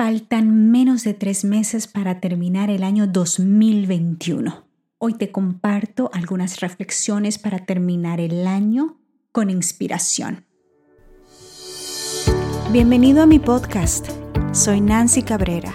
Faltan menos de tres meses para terminar el año 2021. Hoy te comparto algunas reflexiones para terminar el año con inspiración. Bienvenido a mi podcast. Soy Nancy Cabrera,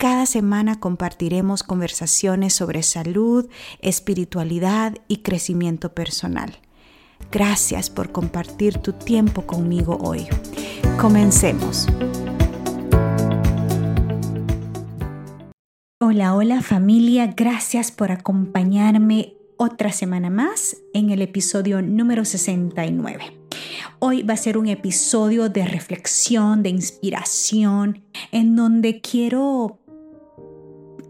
Cada semana compartiremos conversaciones sobre salud, espiritualidad y crecimiento personal. Gracias por compartir tu tiempo conmigo hoy. Comencemos. Hola, hola familia, gracias por acompañarme otra semana más en el episodio número 69. Hoy va a ser un episodio de reflexión, de inspiración, en donde quiero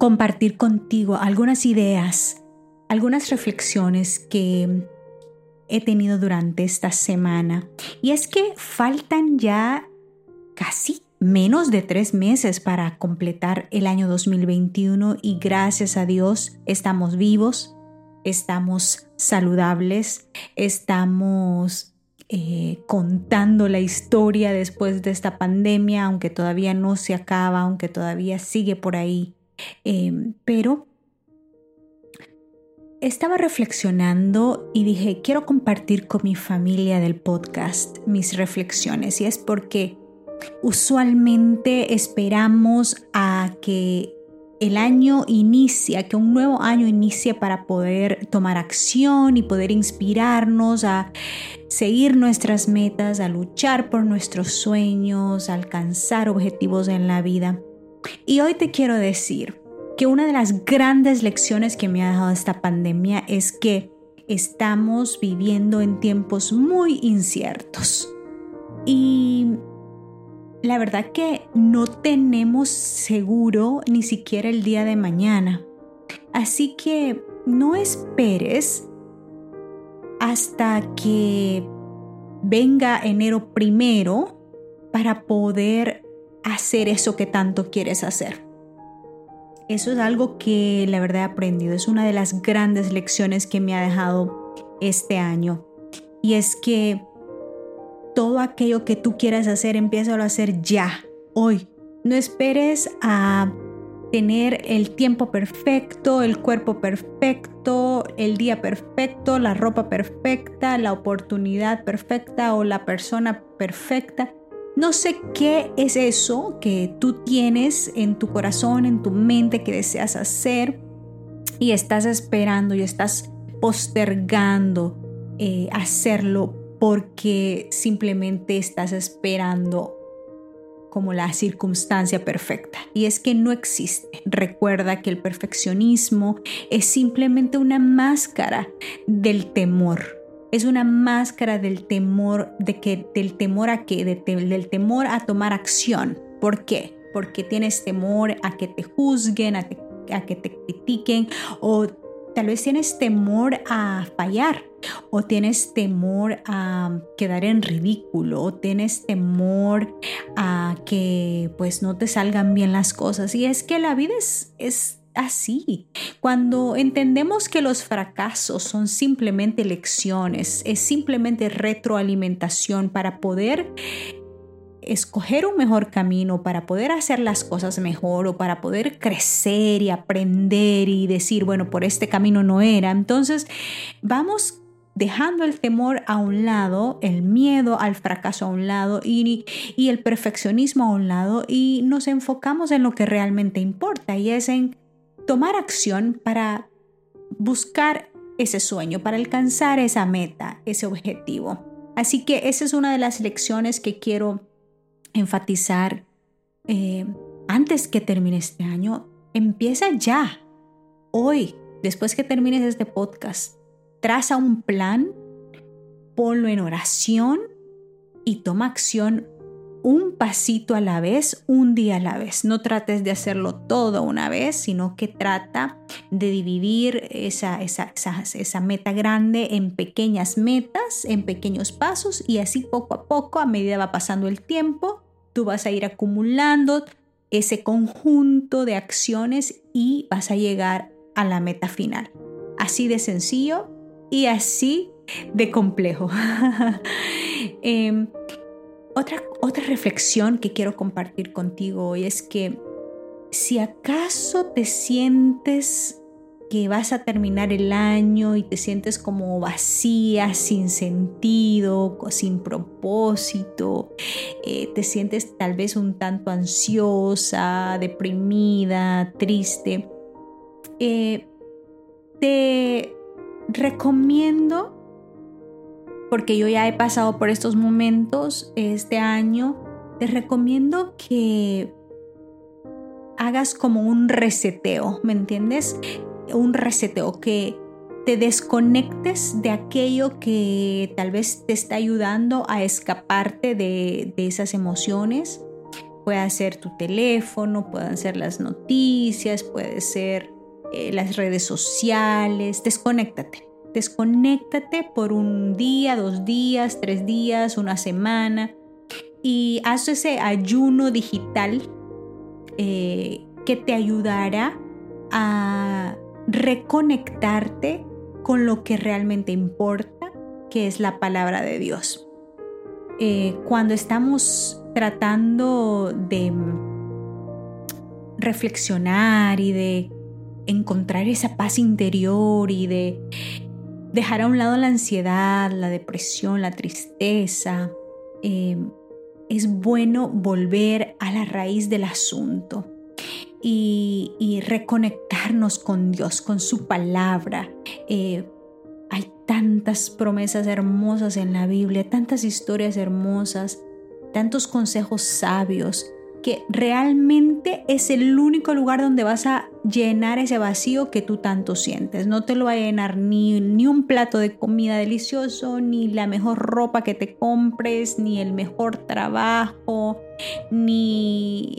compartir contigo algunas ideas, algunas reflexiones que he tenido durante esta semana. Y es que faltan ya casi menos de tres meses para completar el año 2021 y gracias a Dios estamos vivos, estamos saludables, estamos eh, contando la historia después de esta pandemia, aunque todavía no se acaba, aunque todavía sigue por ahí. Em, pero estaba reflexionando y dije, quiero compartir con mi familia del podcast mis reflexiones y es porque usualmente esperamos a que el año inicie, que un nuevo año inicie para poder tomar acción y poder inspirarnos a seguir nuestras metas, a luchar por nuestros sueños, a alcanzar objetivos en la vida. Y hoy te quiero decir que una de las grandes lecciones que me ha dejado esta pandemia es que estamos viviendo en tiempos muy inciertos. Y la verdad que no tenemos seguro ni siquiera el día de mañana. Así que no esperes hasta que venga enero primero para poder hacer eso que tanto quieres hacer. Eso es algo que la verdad he aprendido, es una de las grandes lecciones que me ha dejado este año. Y es que todo aquello que tú quieras hacer, empieza a hacer ya, hoy. No esperes a tener el tiempo perfecto, el cuerpo perfecto, el día perfecto, la ropa perfecta, la oportunidad perfecta o la persona perfecta. No sé qué es eso que tú tienes en tu corazón, en tu mente que deseas hacer y estás esperando y estás postergando eh, hacerlo porque simplemente estás esperando como la circunstancia perfecta. Y es que no existe. Recuerda que el perfeccionismo es simplemente una máscara del temor es una máscara del temor, de que, del temor a qué, del temor a tomar acción. ¿Por qué? Porque tienes temor a que te juzguen, a, a que te critiquen o tal vez tienes temor a fallar o tienes temor a quedar en ridículo o tienes temor a que pues no te salgan bien las cosas y es que la vida es así. Cuando entendemos que los fracasos son simplemente lecciones, es simplemente retroalimentación para poder escoger un mejor camino, para poder hacer las cosas mejor o para poder crecer y aprender y decir, bueno, por este camino no era. Entonces, vamos dejando el temor a un lado, el miedo al fracaso a un lado y, el perfeccionismo a un lado y nos enfocamos en lo que realmente importa y es en tomar acción para buscar ese sueño, para alcanzar esa meta, ese objetivo. Así que esa es una de las lecciones que quiero enfatizar eh, antes que termine este año. Empieza ya, hoy, después que termines este podcast. Traza un plan, ponlo en oración y toma acción un pasito a la vez, un día a la vez. No trates de hacerlo todo una vez, sino que trata de dividir esa, esa, esa, meta grande en pequeñas metas, en pequeños pasos y así poco a poco, a medida va pasando el tiempo, tú vas a ir acumulando ese conjunto de acciones y vas a llegar a la meta final. Así de sencillo y así de complejo. Em, otra, otra reflexión que quiero compartir contigo hoy es que si acaso te sientes que vas a terminar el año y te sientes como vacía, sin sentido, sin propósito, eh, te sientes tal vez un tanto ansiosa, deprimida, triste, eh, te recomiendo porque yo ya he pasado por estos momentos este año, te recomiendo que hagas como un reseteo, ¿me entiendes? Un reseteo, que te desconectes de aquello que tal vez te está ayudando a escaparte de, esas emociones. Puede ser tu teléfono, pueden ser las noticias, puede ser eh, las redes sociales, desconéctate Desconéctate por un día, dos días, tres días, una semana y haz ese ayuno digital eh, que te ayudará a reconectarte con lo que realmente importa, que es la palabra de Dios. Eh, cuando estamos tratando de reflexionar y de encontrar esa paz interior y de dejar a un lado la ansiedad, la depresión, la tristeza. Eh, es bueno volver a la raíz del asunto y, reconectarnos con Dios, con su palabra. Eh, hay tantas promesas hermosas en la Biblia, tantas historias hermosas, tantos consejos sabios que realmente es el único lugar donde vas a llenar ese vacío que tú tanto sientes. No te lo va a llenar ni, ni un plato de comida delicioso, ni la mejor ropa que te compres, ni el mejor trabajo, ni,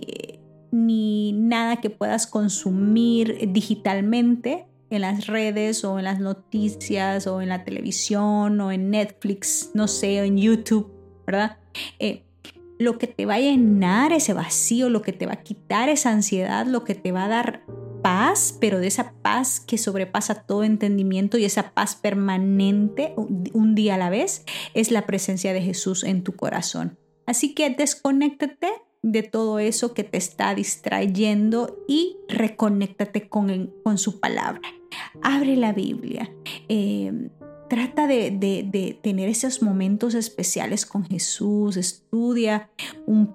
ni nada que puedas consumir digitalmente en las redes o en las noticias o en la televisión o en Netflix, no sé, en YouTube, ¿verdad? Eh, lo que te va a llenar ese vacío, lo que te va a quitar esa ansiedad, lo que te va a dar paz, pero de esa paz que sobrepasa todo entendimiento y esa paz permanente un día a la vez, es la presencia de Jesús en tu corazón. Así que desconéctate de todo eso que te está distrayendo y reconéctate con, con su palabra. Abre la Biblia. Eh, Trata de, tener esos momentos especiales con Jesús, estudia un,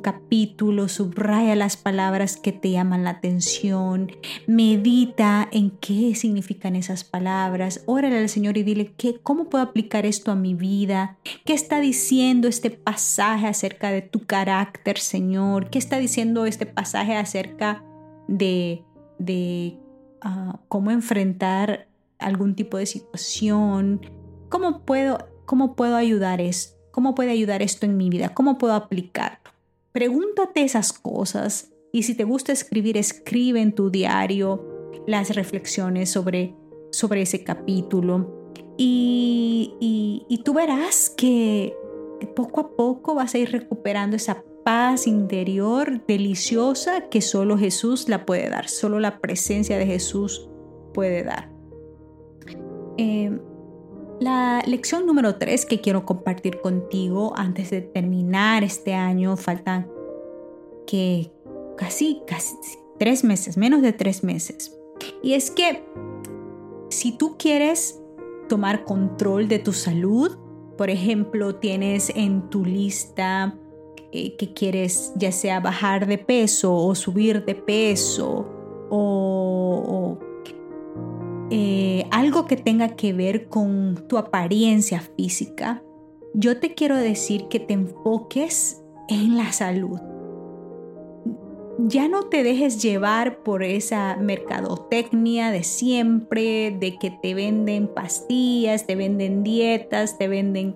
capítulo, subraya las palabras que te llaman la atención, medita en qué significan esas palabras, órale al Señor y dile, ¿qué, ¿cómo puedo aplicar esto a mi vida? ¿Qué está diciendo este pasaje acerca de tu carácter, Señor? ¿Qué está diciendo este pasaje acerca de, de ah, cómo enfrentar algún tipo de situación? ¿Cómo puedo, cómo puedo ayudar esto? ¿Cómo puede ayudar esto en mi vida? ¿Cómo puedo aplicarlo? Pregúntate esas cosas y si te gusta escribir, escribe en tu diario las reflexiones sobre, sobre ese capítulo y, y tú verás que poco a poco vas a ir recuperando esa paz interior deliciosa que solo Jesús la puede dar, solo la presencia de Jesús puede dar. Eh, la lección número 3 que quiero compartir contigo antes de terminar este año, faltan que casi, casi tres meses, menos de tres meses. Y es que si tú quieres tomar control de tu salud, por ejemplo, tienes en tu lista eh, que quieres ya sea bajar de peso o subir de peso o eh, algo que tenga que ver con tu apariencia física, yo te quiero decir que te enfoques en la salud. Ya no te dejes llevar por esa mercadotecnia de siempre, de que te venden pastillas, te venden dietas, te venden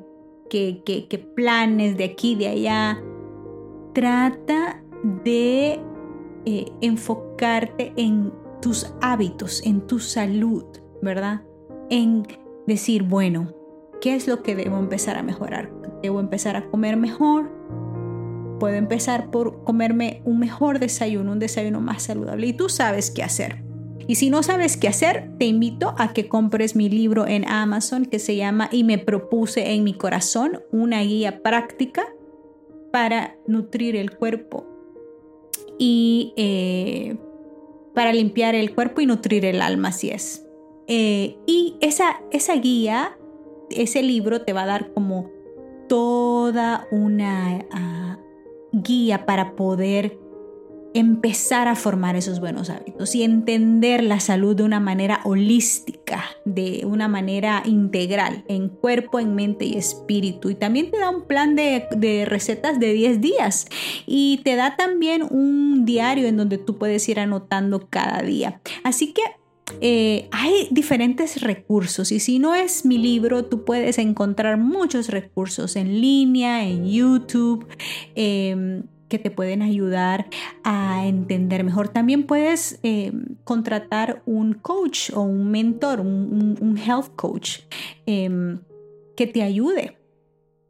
que, que planes de aquí, de allá. trata de eh, enfocarte en tus hábitos, en tu salud, ¿verdad? En decir, bueno, ¿qué es lo que debo empezar a mejorar? ¿Debo empezar a comer mejor? Puedo empezar por comerme un mejor desayuno, un desayuno más saludable. Y tú sabes qué hacer. Y si no sabes qué hacer, te invito a que compres mi libro en Amazon que se llama Y me propuse en mi corazón, una guía práctica para nutrir el cuerpo y eh, para limpiar el cuerpo y nutrir el alma, así es. Eh, y esa, esa guía, ese libro te va a dar como toda una ah, guía para poder empezar a formar esos buenos hábitos y entender la salud de una manera holística, de una manera integral, en cuerpo, en mente y espíritu. Y también te da un plan de, recetas de 10 días y te da también un diario en donde tú puedes ir anotando cada día. Así que eh, hay diferentes recursos y si no es mi libro, tú puedes encontrar muchos recursos en línea, en YouTube. Em, que te pueden ayudar a entender mejor. También puedes eh, contratar un coach o un mentor, un, health coach em, que te ayude,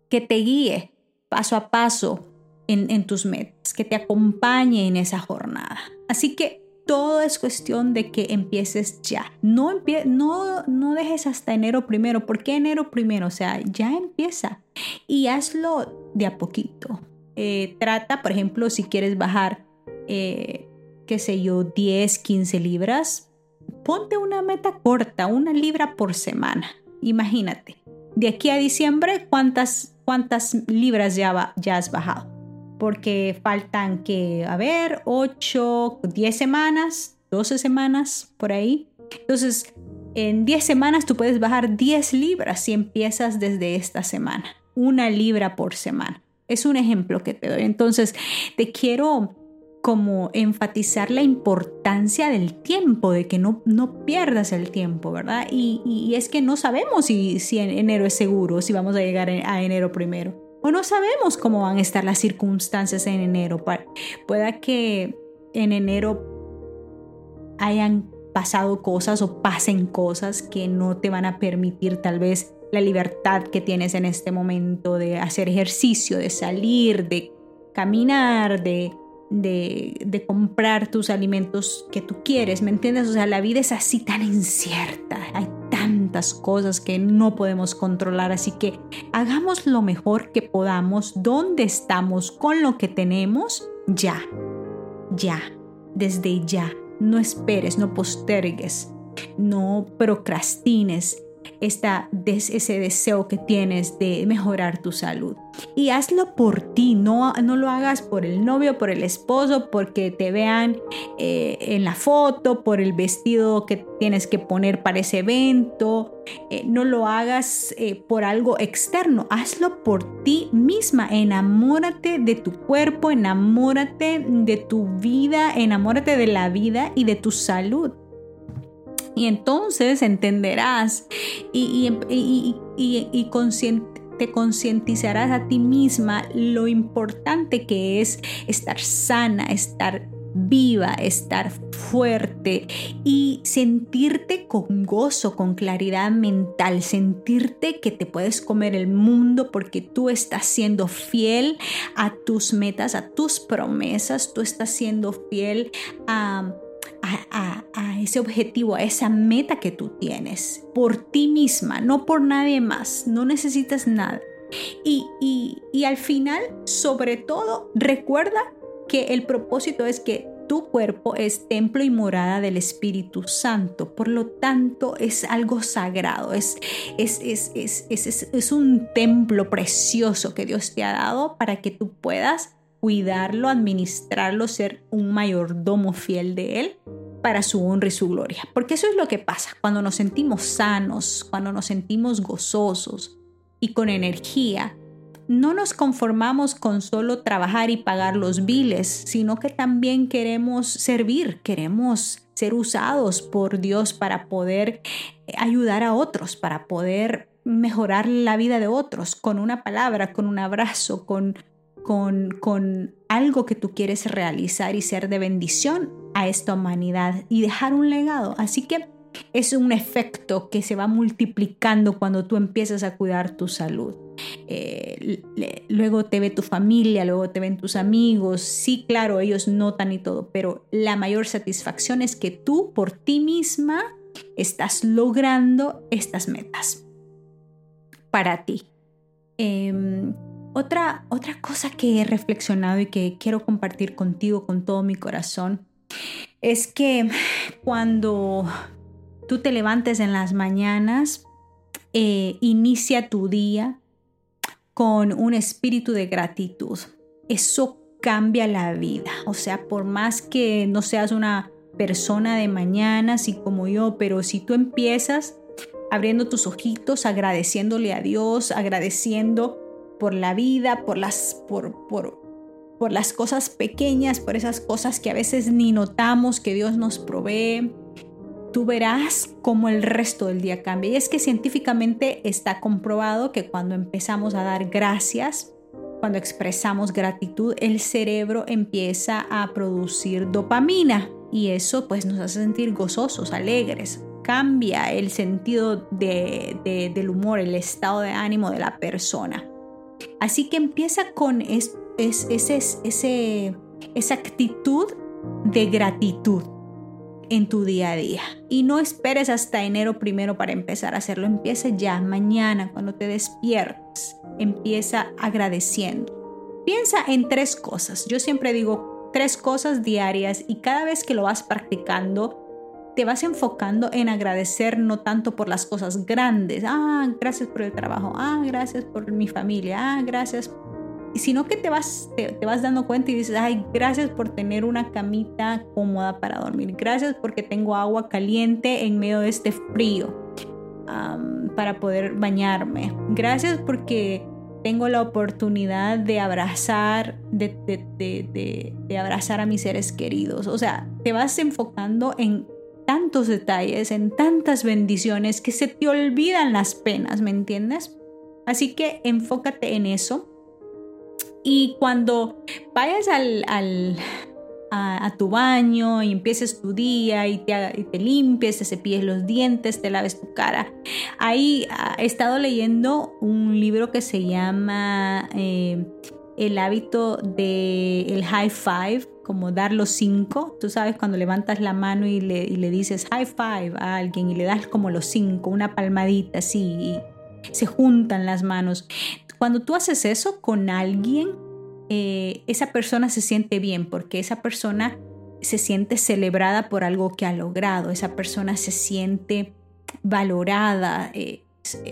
que te guíe paso a paso en, tus metas, que te acompañe en esa jornada. Así que todo es cuestión de que empieces ya. No, no, no dejes hasta enero primero. ¿Por qué enero primero? O sea, ya empieza y hazlo de a poquito. Eh, trata, por ejemplo, si quieres bajar, eh, qué sé yo, 10, 15 libras, ponte una meta corta, una libra por semana. Imagínate, de aquí a diciembre, ¿cuántas, cuántas libras ya, ya has bajado? Porque faltan que, a ver, 8, 10 semanas, 12 semanas, por ahí. Entonces, en 10 semanas tú puedes bajar 10 libras si empiezas desde esta semana. Una libra por semana. Es un ejemplo que te doy. Entonces, te quiero como enfatizar la importancia del tiempo, de que no, no pierdas el tiempo, ¿verdad? Y, es que no sabemos si, si en enero es seguro, si vamos a llegar a enero primero. O no sabemos cómo van a estar las circunstancias en enero. Pueda que en enero hayan pasado cosas o pasen cosas que no te van a permitir tal vez la libertad que tienes en este momento de hacer ejercicio, de salir, de caminar, de, de, comprar tus alimentos que tú quieres, ¿me entiendes? O sea, la vida es así tan incierta, hay tantas cosas que no podemos controlar, así que hagamos lo mejor que podamos, donde estamos, con lo que tenemos, ya, ya, desde ya. No esperes, no postergues, no procrastines esta, ese deseo que tienes de mejorar tu salud. Y hazlo por ti, no, no lo hagas por el novio, por el esposo, porque te vean eh, en la foto, por el vestido que tienes que poner para ese evento. Eh, no lo hagas eh, por algo externo, hazlo por ti misma. Enamórate de tu cuerpo, enamórate de tu vida, enamórate de la vida y de tu salud. Y entonces entenderás y, te concientizarás a ti misma lo importante que es estar sana, estar viva, estar fuerte y sentirte con gozo, con claridad mental, sentirte que te puedes comer el mundo porque tú estás siendo fiel a tus metas, a tus promesas, tú estás siendo fiel a a, ese objetivo, a esa meta que tú tienes, por ti misma, no por nadie más, no necesitas nada. Y, y al final, sobre todo, recuerda que el propósito es que tu cuerpo es templo y morada del Espíritu Santo, por lo tanto es algo sagrado, es, es, es, es un templo precioso que Dios te ha dado para que tú puedas cuidarlo, administrarlo, ser un mayordomo fiel de Él para su honra y su gloria. Porque eso es lo que pasa cuando nos sentimos sanos, cuando nos sentimos gozosos y con energía. No nos conformamos con solo trabajar y pagar los biles, sino que también queremos servir, queremos ser usados por Dios para poder eh, ayudar a otros, para poder mejorar la vida de otros con una palabra, con un abrazo, con con, con algo que tú quieres realizar y ser de bendición a esta humanidad y dejar un legado. Así que es un efecto que se va multiplicando cuando tú empiezas a cuidar tu salud. Eh, luego te ve tu familia, luego te ven tus amigos. Sí, claro, ellos notan y todo, pero la mayor satisfacción es que tú por ti misma estás logrando estas metas para ti. Em, otra, otra cosa que he reflexionado y que quiero compartir contigo con todo mi corazón es que cuando tú te levantes en las mañanas, eh, inicia tu día con un espíritu de gratitud. Eso cambia la vida. O sea, por más que no seas una persona de mañana, así como yo, pero si tú empiezas abriendo tus ojitos, agradeciéndole a Dios, agradeciendo por la vida, por las, por, por, por las cosas pequeñas, por esas cosas que a veces ni notamos que Dios nos provee, tú verás cómo el resto del día cambia. Y es que científicamente está comprobado que cuando empezamos a dar gracias, cuando expresamos gratitud, el cerebro empieza a producir dopamina y eso pues nos hace sentir gozosos, alegres. Cambia el sentido del humor, el estado de ánimo de la persona. Así que empieza con ese, esa actitud de gratitud en tu día a día. Y no esperes hasta enero primero para empezar a hacerlo. Empieza ya, mañana, cuando te despiertes. Empieza agradeciendo. Piensa en tres cosas. Yo siempre digo tres cosas diarias y cada vez que lo vas practicando, te vas enfocando en agradecer no tanto por las cosas grandes. Ah, gracias por el trabajo. Ah, gracias por mi familia. Ah, gracias sino que te vas, te, vas dando cuenta y dices, ay, gracias por tener una camita cómoda para dormir, gracias porque tengo agua caliente en medio de este frío para poder bañarme, gracias porque tengo la oportunidad de abrazar, de, de, de, abrazar a mis seres queridos. O sea, te vas enfocando en tantos detalles, en tantas bendiciones que se te olvidan las penas, ¿me entiendes? Así que enfócate en eso y cuando vayas al, a, tu baño y empieces tu día y te, te, limpies, te cepilles los dientes, te laves tu cara. Ahí ah, he estado leyendo un libro que se llama eh, El hábito del high five, como dar los cinco. Tú sabes, cuando levantas la mano y le, y le dices high five a alguien y le das como los cinco, una palmadita así, y se juntan las manos. Cuando tú haces eso con alguien, eh, esa persona se siente bien porque esa persona se siente celebrada por algo que ha logrado, esa persona se siente valorada, eh,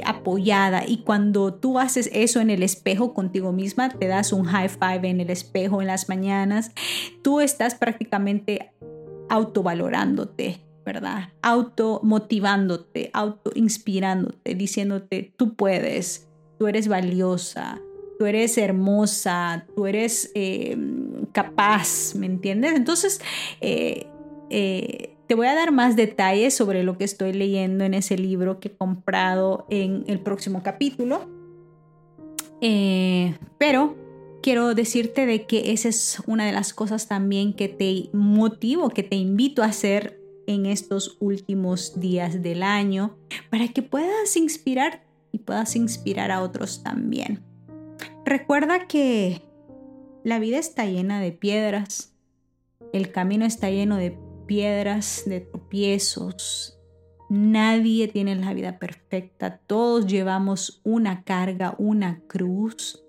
apoyada y cuando tú haces eso en el espejo contigo misma, te das un high five en el espejo en las mañanas, tú estás prácticamente autovalorándote, ¿verdad? Automotivándote, autoinspirándote, diciéndote, tú puedes, tú eres valiosa, tú eres hermosa, tú eres em, capaz, ¿me entiendes? Entonces, eh, eh, te voy a dar más detalles sobre lo que estoy leyendo en ese libro que he comprado en el próximo capítulo. Eh, pero quiero decirte de que esa es una de las cosas también que te motivo, que te invito a hacer en estos últimos días del año para que puedas inspirar y puedas inspirar a otros también. Recuerda que la vida está llena de piedras, el camino está lleno de piedras, de tropiezos. Nadie tiene la vida perfecta, todos llevamos una carga, una cruz.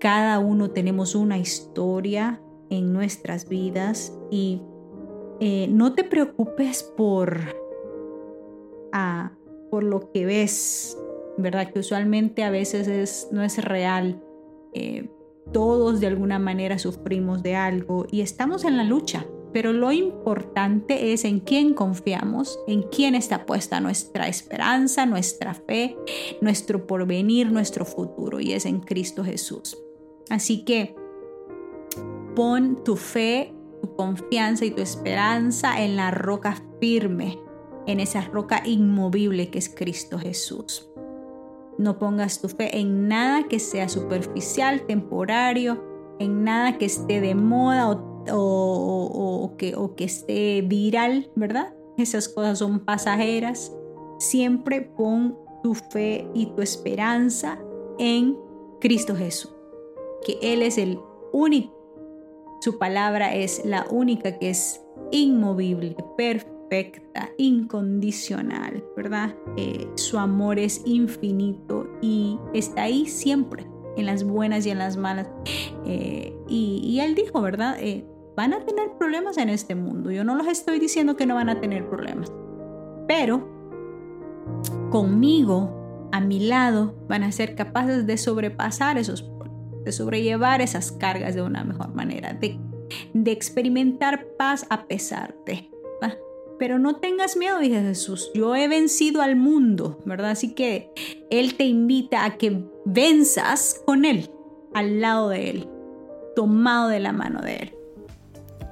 Cada uno tenemos una historia en nuestras vidas y eh, no te preocupes por, ah, por lo que ves ¿verdad? Que usualmente a veces es, no es real. Eh, todos de alguna manera sufrimos de algo y estamos en la lucha, pero lo importante es en quién confiamos, en quién está puesta nuestra esperanza, nuestra fe, nuestro porvenir, nuestro futuro, y es en Cristo Jesús. Así que pon tu fe, tu confianza y tu esperanza en la roca firme, en esa roca inmovible que es Cristo Jesús. No pongas tu fe en nada que sea superficial, temporario, en nada que esté de moda o, que, o que esté viral, ¿verdad? Esas cosas son pasajeras. Siempre pon tu fe y tu esperanza en Cristo Jesús, que Él es el único. Su palabra es la única que es inmovible, perfecta, incondicional, ¿verdad? Eh, su amor es infinito y está ahí siempre, en las buenas y en las malas. Eh, y, Él dijo, ¿verdad? Eh, van a tener problemas en este mundo. Yo no los estoy diciendo que no van a tener problemas, pero conmigo, a mi lado, van a ser capaces de sobrepasar esos problemas, de sobrellevar esas cargas de una mejor manera, de, experimentar paz a pesar de. Pero no tengas miedo, dice Jesús. Yo he vencido al mundo, ¿verdad? Así que Él te invita a que venzas con Él, al lado de Él, tomado de la mano de Él.